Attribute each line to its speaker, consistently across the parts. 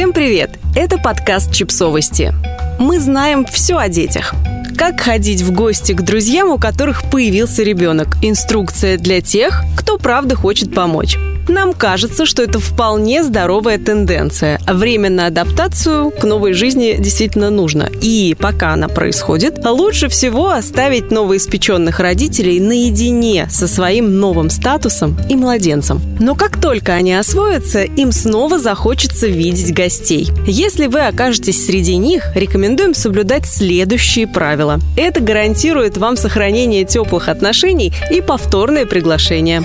Speaker 1: Всем привет! Это подкаст «Чипсовости». Мы знаем все о детях. Как ходить в гости к друзьям, у которых появился ребенок. Инструкция для тех, кто правда хочет помочь. Нам кажется, что это вполне здоровая тенденция. Время на адаптацию к новой жизни действительно нужно. И пока она происходит, лучше всего оставить новоиспеченных родителей наедине со своим новым статусом и младенцем. Но как только они освоятся, им снова захочется видеть гостей. Если вы окажетесь среди них, рекомендуем соблюдать следующие правила. Это гарантирует вам сохранение теплых отношений и повторное приглашение.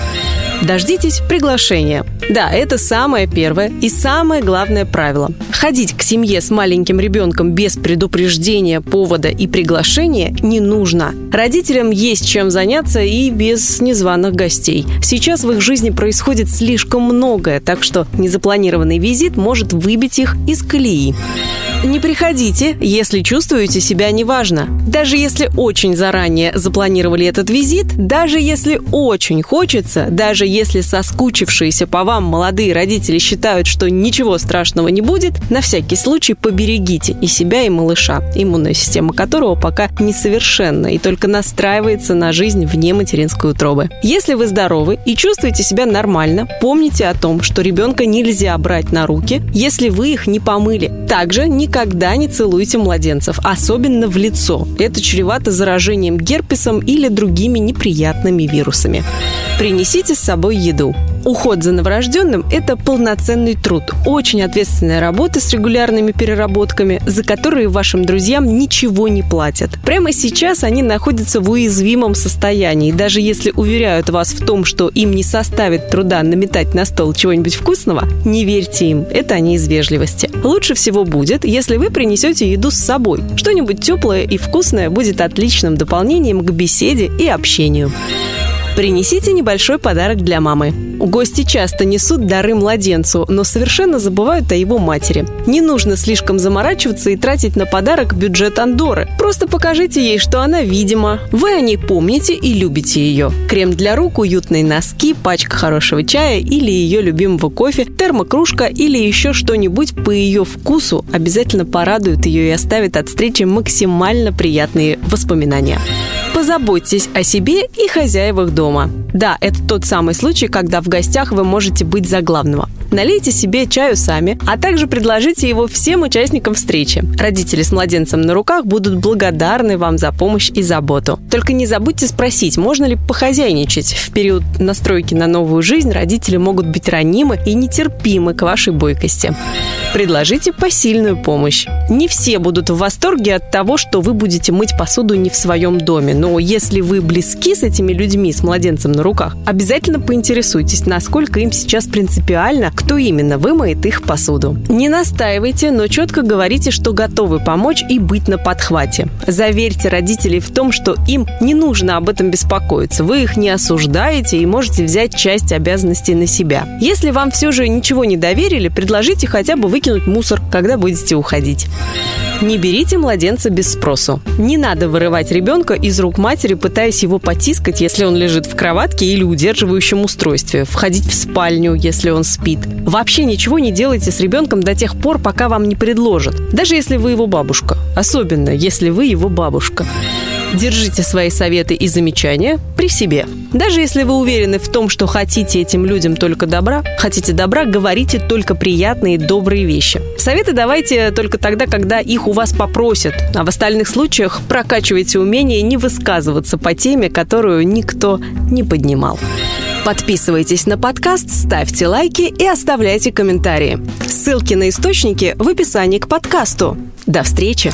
Speaker 1: Дождитесь приглашения. Да, это самое первое и самое главное правило. Ходить к семье с маленьким ребенком без предупреждения, повода и приглашения не нужно. Родителям есть чем заняться и без незваных гостей. Сейчас в их жизни происходит слишком многое, так что незапланированный визит может выбить их из колеи. Не приходите, если чувствуете себя неважно. Даже если очень заранее запланировали этот визит, даже если очень хочется, даже если соскучившиеся по вам молодые родители считают, что ничего страшного не будет, на всякий случай поберегите и себя, и малыша, иммунная система которого пока несовершенна и только настраивается на жизнь вне материнской утробы. Если вы здоровы и чувствуете себя нормально, помните о том, что ребенка нельзя брать на руки, если вы их не помыли. Также не никогда не целуйте младенцев, особенно в лицо. Это чревато заражением герпесом или другими неприятными вирусами. Принесите с собой еду. Уход за новорожденным – это полноценный труд, очень ответственная работа с регулярными переработками, за которые вашим друзьям ничего не платят. Прямо сейчас они находятся в уязвимом состоянии. Даже если уверяют вас в том, что им не составит труда наметать на стол чего-нибудь вкусного, не верьте им, это они из вежливости. Лучше всего будет, если вы принесете еду с собой. Что-нибудь теплое и вкусное будет отличным дополнением к беседе и общению. Принесите небольшой подарок для мамы. Гости часто несут дары младенцу, но совершенно забывают о его матери. Не нужно слишком заморачиваться и тратить на подарок бюджет Андоры. Просто покажите ей, что она видима. Вы о ней помните и любите ее. Крем для рук, уютные носки, пачка хорошего чая или ее любимого кофе, термокружка или еще что-нибудь по ее вкусу обязательно порадует ее и оставит от встречи максимально приятные воспоминания. Позаботьтесь о себе и хозяевах дома. Да, это тот самый случай, когда в гостях вы можете быть за главного. Налейте себе чаю сами, а также предложите его всем участникам встречи. Родители с младенцем на руках будут благодарны вам за помощь и заботу. Только не забудьте спросить, можно ли похозяйничать. В период настройки на новую жизнь родители могут быть ранимы и нетерпимы к вашей бойкости. Предложите посильную помощь. Не все будут в восторге от того, что вы будете мыть посуду не в своем доме, но если вы близки с этими людьми, с младенцем на руках, обязательно поинтересуйтесь, насколько им сейчас принципиально, кто именно вымоет их посуду. Не настаивайте, но четко говорите, что готовы помочь и быть на подхвате. Заверьте родителей в том, что им не нужно об этом беспокоиться. Вы их не осуждаете и можете взять часть обязанностей на себя. Если вам все же ничего не доверили, предложите хотя бы выкинуть мусор, когда будете уходить. Не берите младенца без спросу. Не надо вырывать ребенка из рук матери, пытаясь его потискать, если он лежит в кроватке или удерживающем устройстве, входить в спальню, если он спит. Вообще ничего не делайте с ребенком до тех пор, пока вам не предложат. Даже если вы его бабушка. Особенно, если вы его бабушка. Держите свои советы и замечания при себе. Даже если вы уверены в том, что хотите этим людям только добра, хотите добра, говорите только приятные, добрые вещи. Советы давайте только тогда, когда их у вас попросят, а в остальных случаях прокачивайте умение не высказываться по теме, которую никто не поднимал. Подписывайтесь на подкаст, ставьте лайки и оставляйте комментарии. Ссылки на источники в описании к подкасту. До встречи!